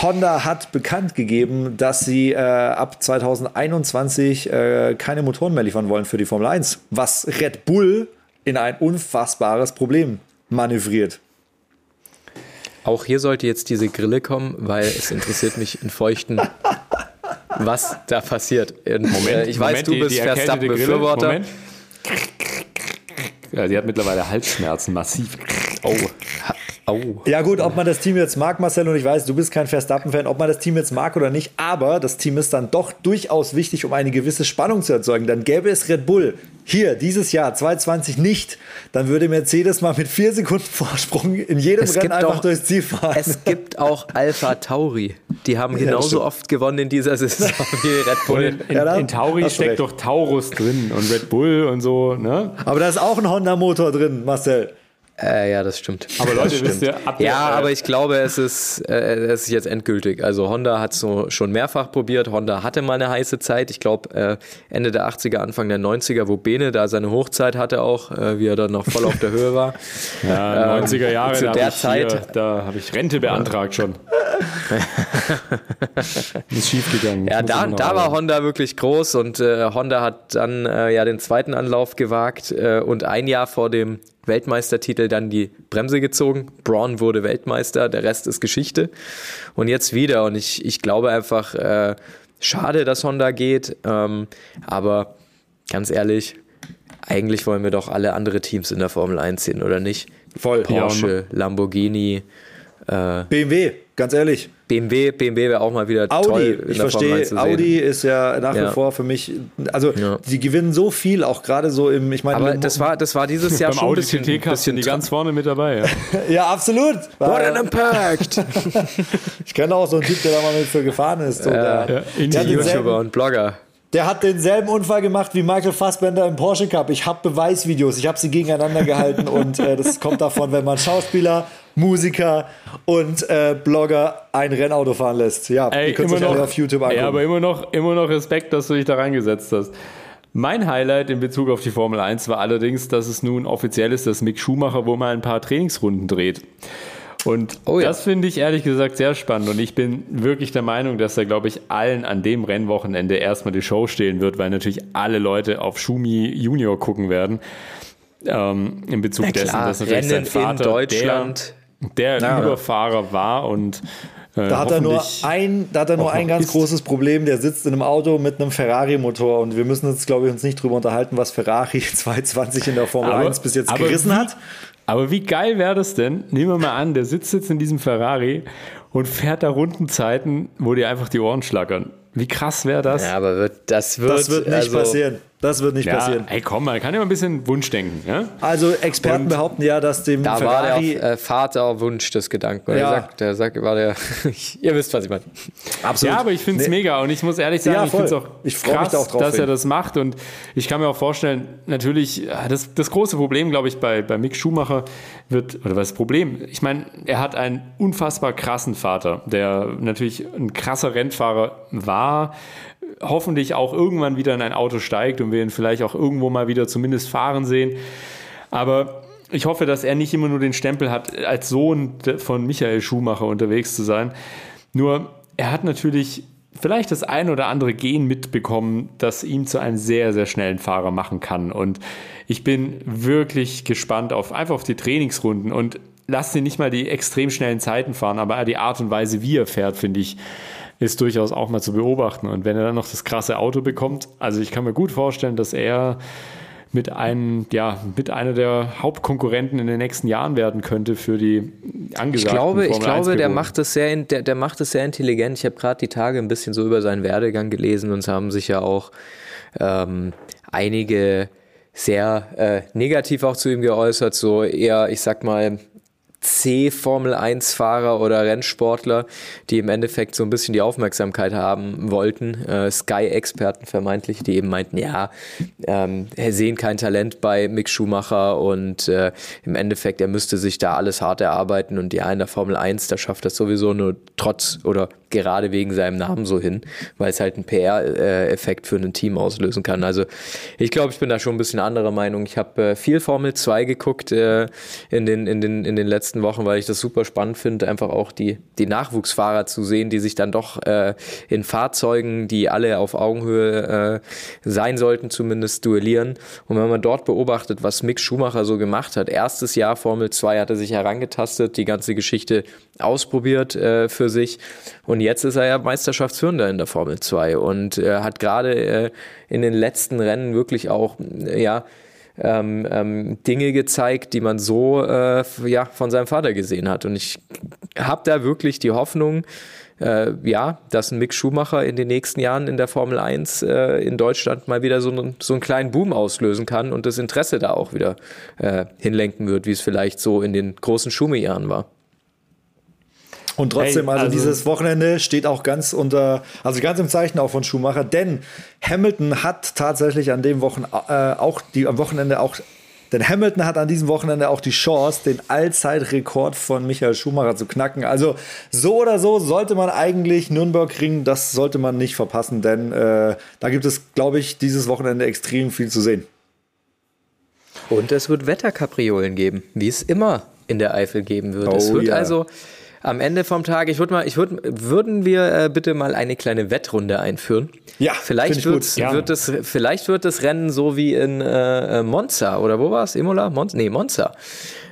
Honda hat bekannt gegeben, dass sie äh, ab 2021 äh, keine Motoren mehr liefern wollen für die Formel 1, was Red Bull in ein unfassbares Problem manövriert. Auch hier sollte jetzt diese Grille kommen, weil es interessiert mich in feuchten, [LAUGHS] was da passiert. Moment, äh, ich Moment, weiß, du bist Verstappen-Befürworter. Ja, sie hat mittlerweile Halsschmerzen, massiv. Oh. Oh. Ja gut, ob man das Team jetzt mag, Marcel, und ich weiß, du bist kein Verstappen-Fan, ob man das Team jetzt mag oder nicht, aber das Team ist dann doch durchaus wichtig, um eine gewisse Spannung zu erzeugen. Dann gäbe es Red Bull hier dieses Jahr 2020 nicht, dann würde Mercedes mal mit vier Sekunden Vorsprung in jedem es Rennen einfach auch, durchs Ziel fahren. Es gibt auch Alpha Tauri. Die haben genauso ja, oft gewonnen in dieser Saison [LAUGHS] wie Red Bull. In, in, ja, in Tauri steckt recht. doch Taurus drin und Red Bull und so. Ne? Aber da ist auch ein Honda-Motor drin, Marcel. Äh, ja, das stimmt. Aber Leute, wisst ihr, ab Ja, aber ich glaube, es ist, äh, es ist jetzt endgültig. Also Honda hat es so schon mehrfach probiert. Honda hatte mal eine heiße Zeit. Ich glaube, äh, Ende der 80er, Anfang der 90er, wo Bene da seine Hochzeit hatte auch, äh, wie er dann noch voll auf der Höhe war. [LAUGHS] Ja, 90er ähm, Jahre, zu da der Zeit. Hier, da habe ich Rente beantragt schon. [LAUGHS] ist schief gegangen. Ja, da, da war Honda wirklich groß und äh, Honda hat dann äh, ja den zweiten Anlauf gewagt und ein Jahr vor dem Weltmeistertitel dann die Bremse gezogen. Braun wurde Weltmeister, der Rest ist Geschichte. Und jetzt wieder. Und ich, ich glaube einfach, äh, schade, dass Honda geht. Ähm, aber ganz ehrlich, eigentlich wollen wir doch alle andere Teams in der Formel 1 sehen, oder nicht? Voll. Porsche, ja. Lamborghini. Äh, BMW, ganz ehrlich. BMW, BMW wäre auch mal wieder Audi, toll. ich verstehe, Audi ist ja nach ja. wie vor für mich, also ja. die gewinnen so viel, auch gerade so im, ich meine. Aber das war, das war dieses Jahr schon ein bisschen, bisschen die ganz vorne mit dabei. Ja, [LAUGHS] ja absolut. What an impact! [LAUGHS] ich kenne auch so einen Typ, der da mal mit für gefahren ist. So, ja, der, ja. YouTuber und Blogger. Der hat denselben Unfall gemacht wie Michael Fassbender im Porsche Cup. Ich habe Beweisvideos, ich habe sie gegeneinander gehalten und äh, das kommt davon, wenn man Schauspieler, Musiker und äh, Blogger ein Rennauto fahren lässt. Ja, Ey, ihr könnt es euch noch, auf YouTube angucken. Ja, aber immer noch, immer noch Respekt, dass du dich da reingesetzt hast. Mein Highlight in Bezug auf die Formel 1 war allerdings, dass es nun offiziell ist, dass Mick Schumacher wohl mal ein paar Trainingsrunden dreht. Und oh ja. das finde ich ehrlich gesagt sehr spannend. Und ich bin wirklich der Meinung, dass er, glaube ich, allen an dem Rennwochenende erstmal die Show stehlen wird, weil natürlich alle Leute auf Schumi Junior gucken werden. Ähm, in Bezug ja, dessen, dass natürlich Rennen sein Vater in Deutschland. der, der ja, Überfahrer war und äh, da hat er nur ein, da hat er nur ein ganz ist. großes Problem. Der sitzt in einem Auto mit einem Ferrari-Motor und wir müssen uns, glaube ich, uns nicht drüber unterhalten, was Ferrari [LAUGHS] 220 in der Formel aber, 1 bis jetzt gerissen wie, hat. Aber wie geil wäre das denn? Nehmen wir mal an, der sitzt jetzt in diesem Ferrari und fährt da Rundenzeiten, wo dir einfach die Ohren schlackern. Wie krass wäre das? Ja, aber wird, das wird, das wird nicht also, passieren. Das wird nicht ja, passieren. Ey, komm, man kann ja mal ein bisschen Wunschdenken. Ja? Also Experten und behaupten ja, dass dem da Ferrari... war der äh, Vaterwunsch des Gedanken. Ja. Der sagt, der sagt, war der... [LAUGHS] ihr wisst, was ich meine. Absolut. Ja, aber ich finde es nee. mega und ich muss ehrlich sagen, ja, ich finde es auch ich krass, auch drauf dass er das macht und ich kann mir auch vorstellen, natürlich, das, das große Problem, glaube ich, bei, bei Mick Schumacher wird, oder was ist das Problem? Ich meine, er hat einen unfassbar krassen Vater, der natürlich ein krasser Rennfahrer war, hoffentlich auch irgendwann wieder in ein Auto steigt und wir ihn vielleicht auch irgendwo mal wieder zumindest fahren sehen. Aber ich hoffe, dass er nicht immer nur den Stempel hat, als Sohn von Michael Schumacher unterwegs zu sein. Nur, er hat natürlich vielleicht das ein oder andere Gen mitbekommen, das ihn zu einem sehr, sehr schnellen Fahrer machen kann. Und ich bin wirklich gespannt auf einfach auf die Trainingsrunden und lasst ihn nicht mal die extrem schnellen Zeiten fahren, aber die Art und Weise, wie er fährt, finde ich, ist durchaus auch mal zu beobachten. Und wenn er dann noch das krasse Auto bekommt, also ich kann mir gut vorstellen, dass er mit einem, ja, mit einer der Hauptkonkurrenten in den nächsten Jahren werden könnte für die angesagten Ich glaube, ich glaube, der macht das sehr, der, der macht das sehr intelligent. Ich habe gerade die Tage ein bisschen so über seinen Werdegang gelesen und es haben sich ja auch ähm, einige sehr äh, negativ auch zu ihm geäußert, so eher, ich sag mal, C-Formel-1-Fahrer oder Rennsportler, die im Endeffekt so ein bisschen die Aufmerksamkeit haben wollten. Äh, Sky-Experten vermeintlich, die eben meinten, ja, ähm, sehen kein Talent bei Mick Schumacher und äh, im Endeffekt, er müsste sich da alles hart erarbeiten und ja, in der Formel 1, da schafft das sowieso nur trotz oder gerade wegen seinem Namen so hin, weil es halt einen PR-Effekt für ein Team auslösen kann. Also ich glaube, ich bin da schon ein bisschen anderer Meinung. Ich habe äh, viel Formel 2 geguckt äh, in, den, in, den, in den letzten Wochen, weil ich das super spannend finde, einfach auch die, die Nachwuchsfahrer zu sehen, die sich dann doch äh, in Fahrzeugen, die alle auf Augenhöhe äh, sein sollten, zumindest duellieren. Und wenn man dort beobachtet, was Mick Schumacher so gemacht hat, erstes Jahr Formel 2 hat er sich herangetastet, die ganze Geschichte ausprobiert äh, für sich und jetzt ist er ja Meisterschaftsführender in der Formel 2 und äh, hat gerade äh, in den letzten Rennen wirklich auch, ja, ähm, ähm, Dinge gezeigt, die man so äh, ja, von seinem Vater gesehen hat. Und ich habe da wirklich die Hoffnung, äh, ja, dass ein Mick Schumacher in den nächsten Jahren in der Formel 1 äh, in Deutschland mal wieder so, einen, so einen kleinen Boom auslösen kann und das Interesse da auch wieder äh, hinlenken wird, wie es vielleicht so in den großen Schumi-Jahren war. Und trotzdem, hey, also, also, dieses Wochenende steht auch ganz unter, also ganz im Zeichen auch von Schumacher, denn Hamilton hat tatsächlich an dem Wochen, äh, auch die, am Wochenende auch, denn Hamilton hat an diesem Wochenende auch die Chance, den Allzeitrekord von Michael Schumacher zu knacken. Also so oder so sollte man eigentlich Nürnberg kriegen, das sollte man nicht verpassen, denn äh, da gibt es, glaube ich, dieses Wochenende extrem viel zu sehen. Und es wird Wetterkapriolen geben, wie es immer in der Eifel geben wird. Oh, es wird ja. also am Ende vom Tag, ich würde mal, ich würde, würden wir äh, bitte mal eine kleine Wettrunde einführen? Ja, vielleicht wird, wird es, vielleicht wird das Rennen so wie in äh, äh Monza oder wo war es? Imola? Monza? Nee, Monza.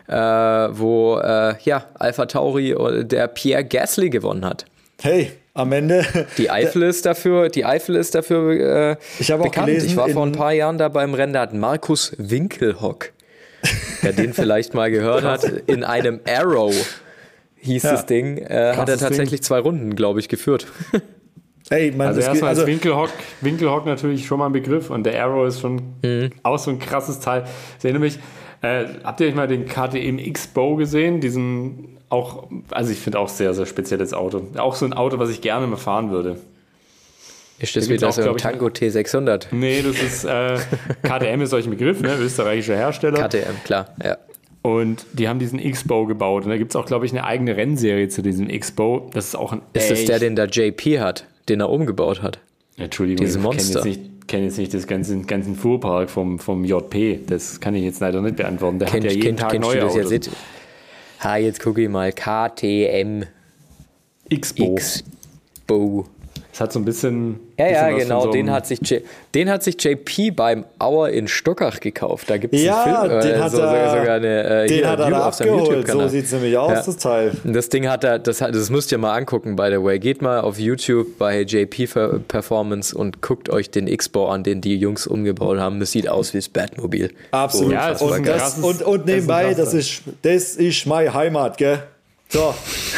Äh, wo äh, ja Alpha Tauri äh, der Pierre Gasly gewonnen hat. Hey, am Ende. Die Eifel ist dafür, die Eifel ist dafür ich bekannt. Gelesen, ich war vor ein paar Jahren da beim Rennen, da hat Markus Winkelhock, wer den vielleicht mal gehört [LAUGHS] hat, in einem Arrow hieß ja. das Ding, äh, hat er tatsächlich Ding. zwei Runden, glaube ich, geführt. [LAUGHS] Hey, man, also erstmal also ist Winkelhock, Winkelhock natürlich schon mal ein Begriff und der Arrow ist schon mhm. auch so ein krasses Teil. Ich erinnere mich, äh, habt ihr euch mal den KTM X-Bow gesehen? Diesen auch, also ich finde auch sehr, sehr spezielles Auto. Auch so ein Auto, was ich gerne mal fahren würde. Ist das wieder so ein Tango T600? Nee, das ist, äh, KTM ist solch ein Begriff, ne? österreichischer Hersteller. KTM, klar, ja. Und die haben diesen X-Bow gebaut. Und da gibt es auch, glaube ich, eine eigene Rennserie zu diesem X-Bow. Das ist auch ein. Ist das der, den da JP hat, den er umgebaut hat? Entschuldigung, Diese Monster. ich kenne jetzt, kenn jetzt nicht das ganze, ganzen Fuhrpark vom, vom JP. Das kann ich jetzt leider nicht beantworten. Der kennt, hat ja jeden kennt, Tag neue Autos. Jetzt? Ha, jetzt gucke ich mal. KTM X-Bow. X-Bow. Es hat so ein bisschen. Ja, ja, genau. So den, hat sich den hat sich JP beim Auer in Stockach gekauft. Da gibt es ja, einen Film. Den äh, hat so, er, sogar eine, äh, den hat er auf seinem YouTube-Kanal. So sieht es nämlich aus, ja. das Teil. Das Ding hat er, das, das müsst ihr mal angucken, by the way. Geht mal auf YouTube bei JP Performance und guckt euch den X-Bau an, den die Jungs umgebaut haben. Das sieht aus wie das Batmobil. Absolut. Ja, und, das, und, und nebenbei, das ist, das ist meine Heimat, gell? So.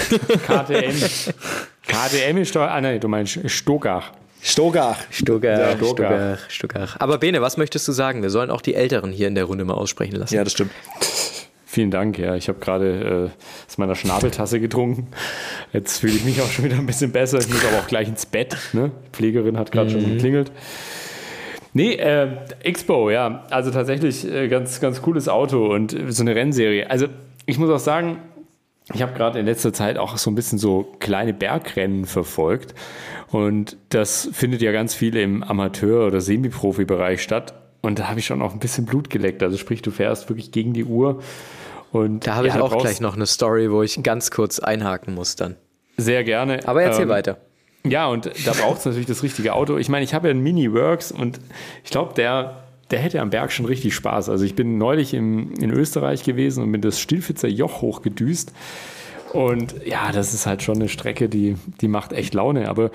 [LAUGHS] KTM. [LAUGHS] KTM ist doch, ah nein, du meinst Stogach. Stogach. Stogach, ja, Stogach, Stogach. Aber Bene, was möchtest du sagen? Wir sollen auch die Älteren hier in der Runde mal aussprechen lassen. Ja, das stimmt. Vielen Dank, ja. Ich habe gerade äh, aus meiner Schnabeltasse getrunken. Jetzt fühle ich mich auch schon wieder ein bisschen besser. Ich muss aber auch gleich ins Bett. Ne? Die Pflegerin hat gerade mhm. schon geklingelt. Nee, äh, Expo, ja. Also tatsächlich äh, ganz, ganz cooles Auto und so eine Rennserie. Also ich muss auch sagen, ich habe gerade in letzter Zeit auch so ein bisschen so kleine Bergrennen verfolgt. Und das findet ja ganz viel im Amateur- oder Semi-Profi-Bereich statt. Und da habe ich schon auch ein bisschen Blut geleckt. Also sprich, du fährst wirklich gegen die Uhr. Und da habe ja, ich auch gleich noch eine Story, wo ich ganz kurz einhaken muss dann. Sehr gerne. Aber erzähl ähm, weiter. Ja, und da braucht es natürlich das richtige Auto. Ich meine, ich habe ja einen Mini-Works und ich glaube, der der hätte am Berg schon richtig Spaß. Also ich bin neulich im, in Österreich gewesen und bin das Stilfitzer Joch hochgedüst. Und ja, das ist halt schon eine Strecke, die, die macht echt Laune. Aber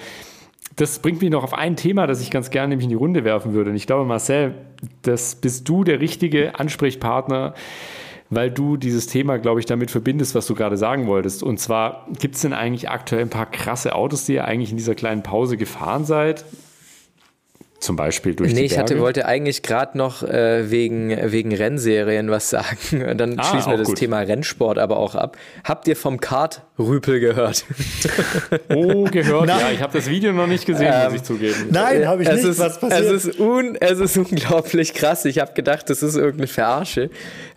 das bringt mich noch auf ein Thema, das ich ganz gerne nämlich in die Runde werfen würde. Und ich glaube, Marcel, das bist du der richtige Ansprechpartner, weil du dieses Thema, glaube ich, damit verbindest, was du gerade sagen wolltest. Und zwar, gibt es denn eigentlich aktuell ein paar krasse Autos, die ihr eigentlich in dieser kleinen Pause gefahren seid? Zum Beispiel durch nee, die Berge? Nee, ich hatte, wollte eigentlich gerade noch äh, wegen, wegen Rennserien was [LAUGHS] sagen. Und dann ah, schließen wir das gut. Thema Rennsport aber auch ab. Habt ihr vom Kart-Rüpel gehört? [LAUGHS] Oh, gehört? Nein. Ja, ich habe das Video noch nicht gesehen, ähm, muss ich zugeben. Nein, habe ich es nicht. Ist, was passiert? Es ist, un, es ist unglaublich krass. Ich habe gedacht, das ist irgendeine Verarsche.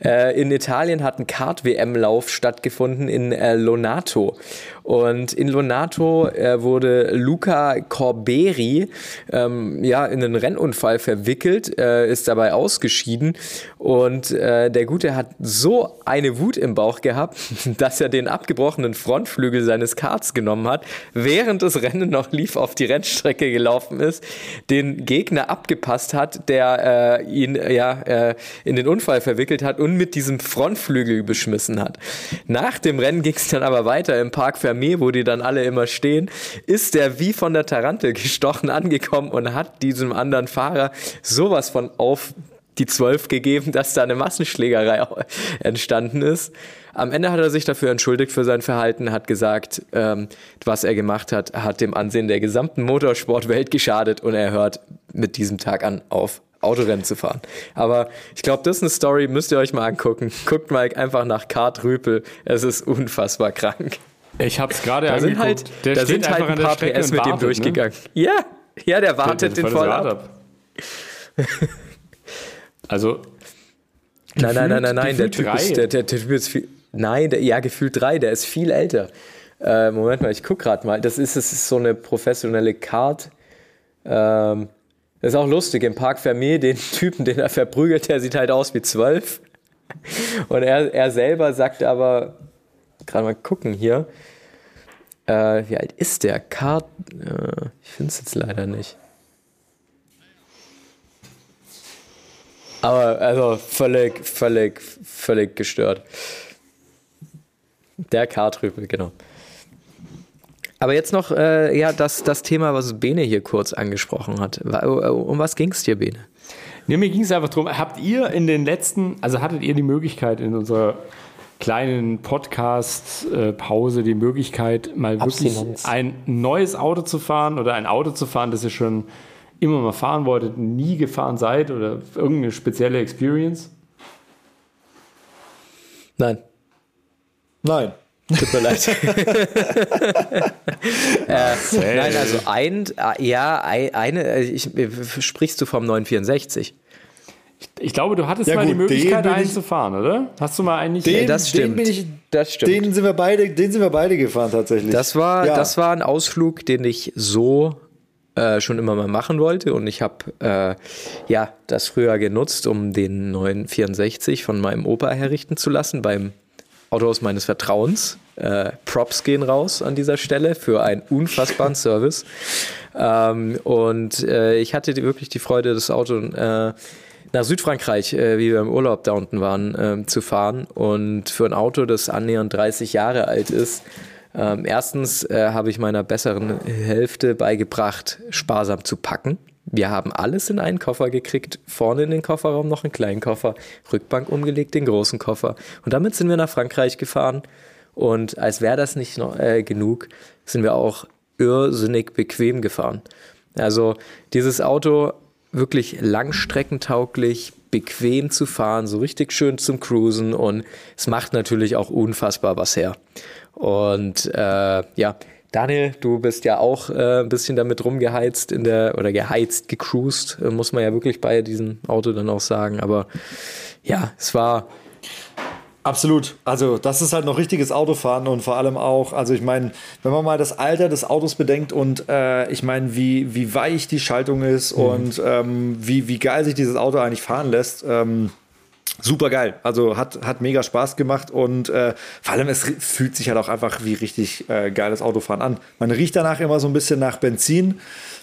Äh, in Italien hat ein Kart-WM-Lauf stattgefunden in äh, Lonato. Und in Lonato äh, wurde Luca Corberi ähm, ja, in einen Rennunfall verwickelt, äh, ist dabei ausgeschieden. Und äh, der Gute hat so eine Wut im Bauch gehabt, [LAUGHS] dass er den abgebrochenen Frontflügel seines Karts genommen hat, während das Rennen noch lief, auf die Rennstrecke gelaufen ist, den Gegner abgepasst hat, der äh, ihn ja äh, in den Unfall verwickelt hat und mit diesem Frontflügel beschmissen hat. Nach dem Rennen ging es dann aber weiter im Park Fermé, wo die dann alle immer stehen, ist der wie von der Tarantel [LAUGHS] gestochen angekommen und hat diesem anderen Fahrer sowas von auf die Zwölf gegeben, dass da eine Massenschlägerei entstanden ist. Am Ende hat er sich dafür entschuldigt für sein Verhalten, hat gesagt, ähm, was er gemacht hat, hat dem Ansehen der gesamten Motorsportwelt geschadet und er hört mit diesem Tag an auf, Autorennen zu fahren. Aber ich glaube, das ist eine Story, müsst ihr euch mal angucken. Guckt mal einfach nach Kart Rüpel. Es ist unfassbar krank. Ich habe es gerade da angeguckt. Sind halt, der da sind halt ein paar PS mit dem ne? durchgegangen. Ne? Ja, ja, der wartet den, voll ab. ab. also Nein, nein, nein, nein, nein, der Typ, ist, der, der, Typ ist viel. Nein, der, ja, gefühlt drei, der ist viel älter. Äh, Moment mal, ich guck gerade mal. Das ist, das ist so eine professionelle Card. Ähm, das ist auch lustig. Im Park Fermé, den [LAUGHS] Typen, den er verprügelt, der sieht halt aus wie zwölf. Und er, er selber sagt aber, gerade mal gucken hier, äh, wie alt ist der? Card, äh, ich finde es jetzt leider nicht. Aber also völlig, völlig, völlig gestört. Der Kartrübel, genau. Aber jetzt noch äh, ja, das, das Thema, was Bene hier kurz angesprochen hat. Um was ging es dir, Bene? Nee, mir ging es einfach darum, habt ihr in den letzten, also hattet ihr die Möglichkeit in unserer kleinen Podcast-Pause die Möglichkeit, mal wirklich ein neues Auto zu fahren oder ein Auto zu fahren, das ihr schon immer mal fahren wolltet, nie gefahren seid oder irgendeine spezielle Experience? Nein. Nein. Tut mir leid. [LAUGHS] äh, nein, also ein, äh, ja, eine, äh, ich, sprichst du vom 964? Ich glaube, du hattest ja, mal gut, die Möglichkeit, einen zu fahren, oder? Hast du mal eigentlich? Den, das stimmt. Den ich, das stimmt. Den sind wir beide, den sind wir beide gefahren tatsächlich. Das war, ja. das war ein Ausflug, den ich so äh, schon immer mal machen wollte und ich habe äh, ja das früher genutzt, um den 964 von meinem Opa herrichten zu lassen beim Autos meines Vertrauens. Äh, Props gehen raus an dieser Stelle für einen unfassbaren [LAUGHS] Service. Ähm, und äh, ich hatte die, wirklich die Freude, das Auto äh, nach Südfrankreich, äh, wie wir im Urlaub da unten waren, äh, zu fahren. Und für ein Auto, das annähernd 30 Jahre alt ist, ähm, erstens äh, habe ich meiner besseren Hälfte beigebracht, sparsam zu packen. Wir haben alles in einen Koffer gekriegt, vorne in den Kofferraum noch einen kleinen Koffer, Rückbank umgelegt, den großen Koffer. Und damit sind wir nach Frankreich gefahren. Und als wäre das nicht noch, äh, genug, sind wir auch irrsinnig bequem gefahren. Also dieses Auto wirklich langstreckentauglich, bequem zu fahren, so richtig schön zum Cruisen und es macht natürlich auch unfassbar was her. Und äh, ja, Daniel, du bist ja auch äh, ein bisschen damit rumgeheizt in der oder geheizt, gecruised, äh, muss man ja wirklich bei diesem Auto dann auch sagen. Aber ja, es war. Absolut. Also, das ist halt noch richtiges Autofahren und vor allem auch, also ich meine, wenn man mal das Alter des Autos bedenkt und äh, ich meine, wie, wie weich die Schaltung ist mhm. und ähm, wie, wie geil sich dieses Auto eigentlich fahren lässt. Ähm, super geil. Also hat, hat mega Spaß gemacht und äh, vor allem es fühlt sich halt auch einfach wie richtig äh, geiles Autofahren an. Man riecht danach immer so ein bisschen nach Benzin,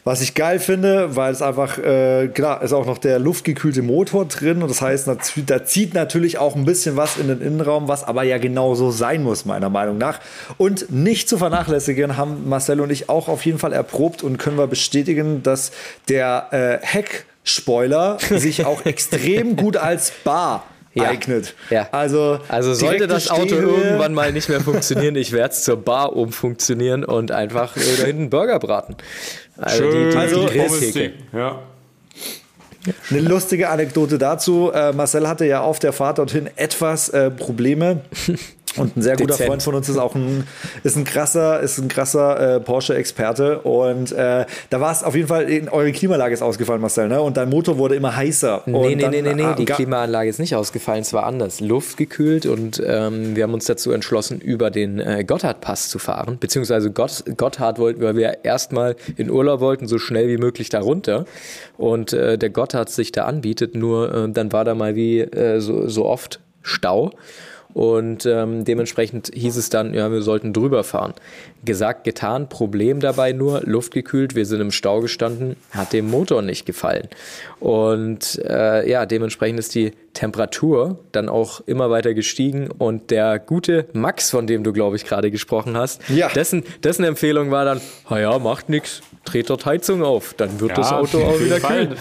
was ich geil finde, weil es einfach, äh, klar, ist auch noch der luftgekühlte Motor drin und das heißt, da zieht natürlich auch ein bisschen was in den Innenraum, was aber ja genau so sein muss, meiner Meinung nach. Und nicht zu vernachlässigen haben Marcel und ich auch auf jeden Fall erprobt und können wir bestätigen, dass der äh, Heck Spoiler, [LAUGHS] sich auch extrem gut als Bar ja. eignet. Ja. Also, also sollte das Auto irgendwann mal nicht mehr funktionieren, ich werde es zur Bar umfunktionieren und einfach äh, da hinten Burger braten. Also Schön, die, die, also, die ja. Eine lustige Anekdote dazu. Äh, Marcel hatte ja auf der Fahrt dorthin etwas äh, Probleme. [LAUGHS] Und ein sehr guter Dezent. Freund von uns ist auch ein, ist ein krasser, ist ein krasser äh, Porsche-Experte. Und äh, da war es auf jeden Fall, eure Klimaanlage ist ausgefallen, Marcel, ne? Und dein Motor wurde immer heißer. Nee, und nee, dann, nee, nee, nee, ah, die Klimaanlage ist nicht ausgefallen, es war anders. Luft gekühlt und ähm, wir haben uns dazu entschlossen, über den äh, Gotthardpass zu fahren. Beziehungsweise Gott, Gotthard wollten, weil wir erstmal in Urlaub wollten, so schnell wie möglich darunter. Und äh, der Gotthard sich da anbietet, nur äh, dann war da mal wie äh, so, so oft Stau. Und ähm, dementsprechend hieß es dann, ja, wir sollten drüber fahren. Gesagt, getan, Problem dabei nur, luftgekühlt, wir sind im Stau gestanden, hat dem Motor nicht gefallen. Und äh, ja, dementsprechend ist die Temperatur dann auch immer weiter gestiegen und der gute Max, von dem du, glaube ich, gerade gesprochen hast, ja. dessen, dessen Empfehlung war dann, ja, macht nichts, dreht dort Heizung auf, dann wird ja, das Auto auch wieder kühl.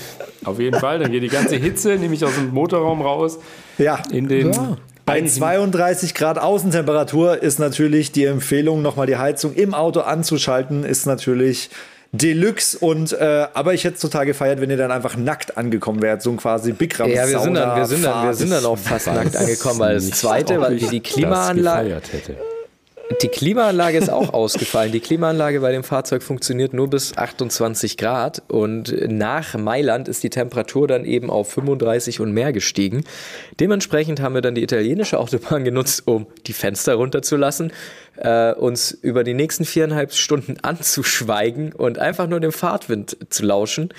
Auf jeden Fall, dann geht die ganze Hitze nämlich aus dem Motorraum raus. Ja. In den ja. Bei 32 Grad Außentemperatur ist natürlich die Empfehlung, nochmal die Heizung im Auto anzuschalten, ist natürlich Deluxe. Und äh, aber ich hätte es total gefeiert, wenn ihr dann einfach nackt angekommen wärt, so ein quasi Big Ram Ja, wir sind dann, wir sind dann, wir sind dann auch fast nackt angekommen, weil das zweite, weil die Klimaanlage die Klimaanlage ist auch ausgefallen. Die Klimaanlage bei dem Fahrzeug funktioniert nur bis 28 Grad und nach Mailand ist die Temperatur dann eben auf 35 und mehr gestiegen. Dementsprechend haben wir dann die italienische Autobahn genutzt, um die Fenster runterzulassen, äh, uns über die nächsten viereinhalb Stunden [LAUGHS] anzuschweigen und einfach nur dem Fahrtwind zu lauschen.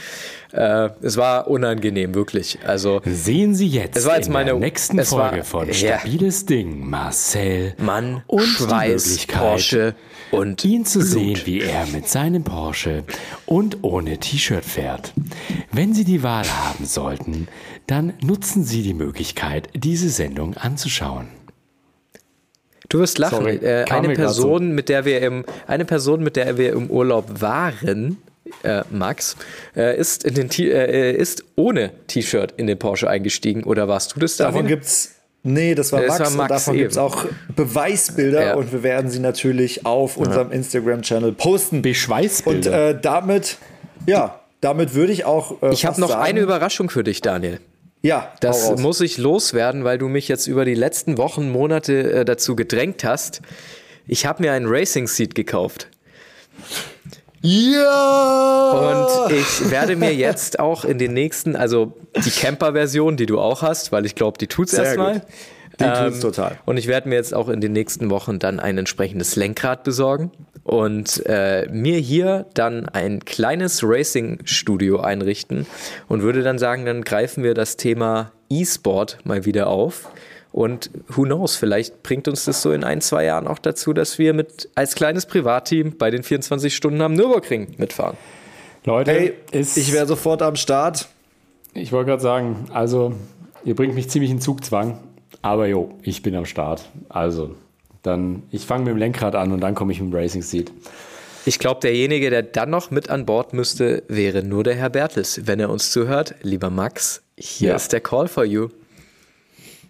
Äh, es war unangenehm, wirklich. Also sehen Sie jetzt, es war jetzt in meine, der nächsten Folge war, von Stabiles ja. Ding Marcel Mann und Schweiß, Porsche und ihn zu Blut. sehen, wie er mit seinem Porsche und ohne T-Shirt fährt. Wenn Sie die Wahl haben sollten, dann nutzen Sie die Möglichkeit, diese Sendung anzuschauen. Du wirst lachen. Sorry, äh, eine Person, so. mit der wir im eine Person, mit der wir im Urlaub waren, äh, Max, äh, ist, in den äh, ist ohne T-Shirt in den Porsche eingestiegen. Oder warst du das da? Davon gibt's Nee, das war Max, das war Max und davon gibt es auch Beweisbilder ja. und wir werden sie natürlich auf unserem ja. Instagram-Channel posten. Beschweißbilder. Und äh, damit, ja, damit würde ich auch. Äh, ich habe noch sagen, eine Überraschung für dich, Daniel. Ja, das muss ich loswerden, weil du mich jetzt über die letzten Wochen, Monate äh, dazu gedrängt hast. Ich habe mir einen Racing Seat gekauft. Ja! Und ich werde mir jetzt [LAUGHS] auch in den nächsten, also die Camper-Version, die du auch hast, weil ich glaube, die tut's erstmal. Die ähm, tut's total. Und ich werde mir jetzt auch in den nächsten Wochen dann ein entsprechendes Lenkrad besorgen und äh, mir hier dann ein kleines Racing-Studio einrichten und würde dann sagen, dann greifen wir das Thema E-Sport mal wieder auf. Und who knows, vielleicht bringt uns das so in ein, zwei Jahren auch dazu, dass wir mit als kleines Privatteam bei den 24 Stunden am Nürburgring mitfahren. Leute, hey, ich wäre sofort am Start. Ich wollte gerade sagen, also ihr bringt mich ziemlich in Zugzwang, aber jo, ich bin am Start. Also dann, ich fange mit dem Lenkrad an und dann komme ich mit dem Racing Seat. Ich glaube, derjenige, der dann noch mit an Bord müsste, wäre nur der Herr Bertels. Wenn er uns zuhört, lieber Max, hier ja. ist der Call for you.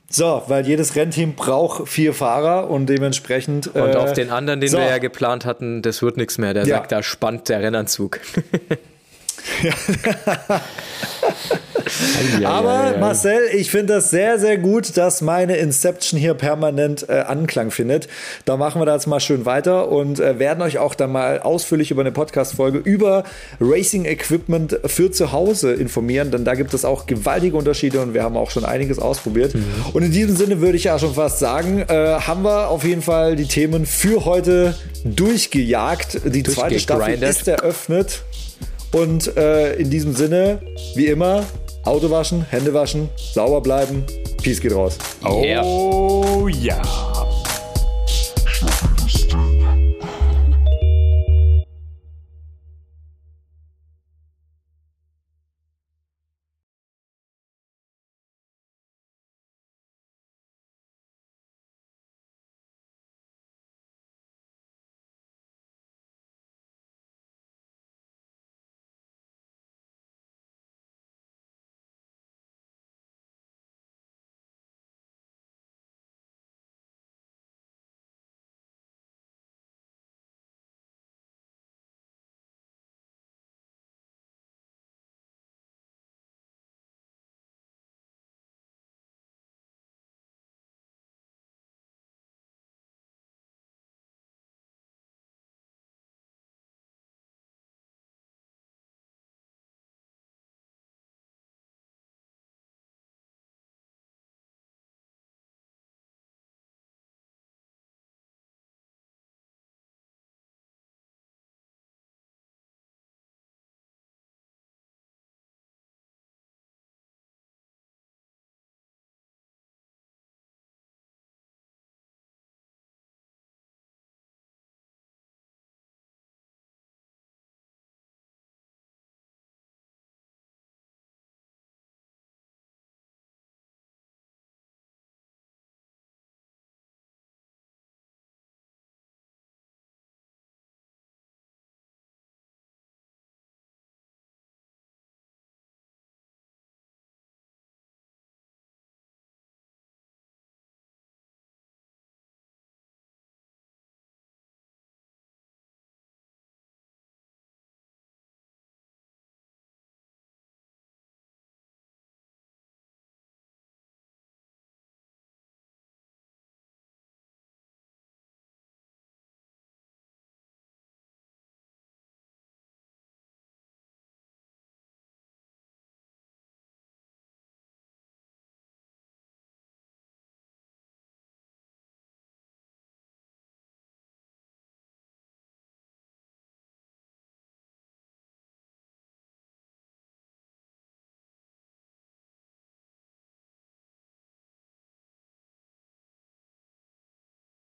So, weil jedes Rennteam braucht vier Fahrer und dementsprechend. Und äh, auf den anderen, den so. wir ja geplant hatten, das wird nichts mehr. Der ja. sagt, da spannt der Rennanzug. [LAUGHS] Aber Marcel, ich finde das sehr, sehr gut, dass meine Inception hier permanent äh, Anklang findet. Da machen wir da jetzt mal schön weiter und äh, werden euch auch dann mal ausführlich über eine Podcast-Folge über Racing Equipment für zu Hause informieren, denn da gibt es auch gewaltige Unterschiede und wir haben auch schon einiges ausprobiert. Mhm. Und in diesem Sinne würde ich ja schon fast sagen, äh, haben wir auf jeden Fall die Themen für heute durchgejagt. Die zweite Staffel ist eröffnet. Und äh, in diesem Sinne, wie immer, Auto waschen, Hände waschen, sauber bleiben. Peace geht raus. Oh yeah. ja.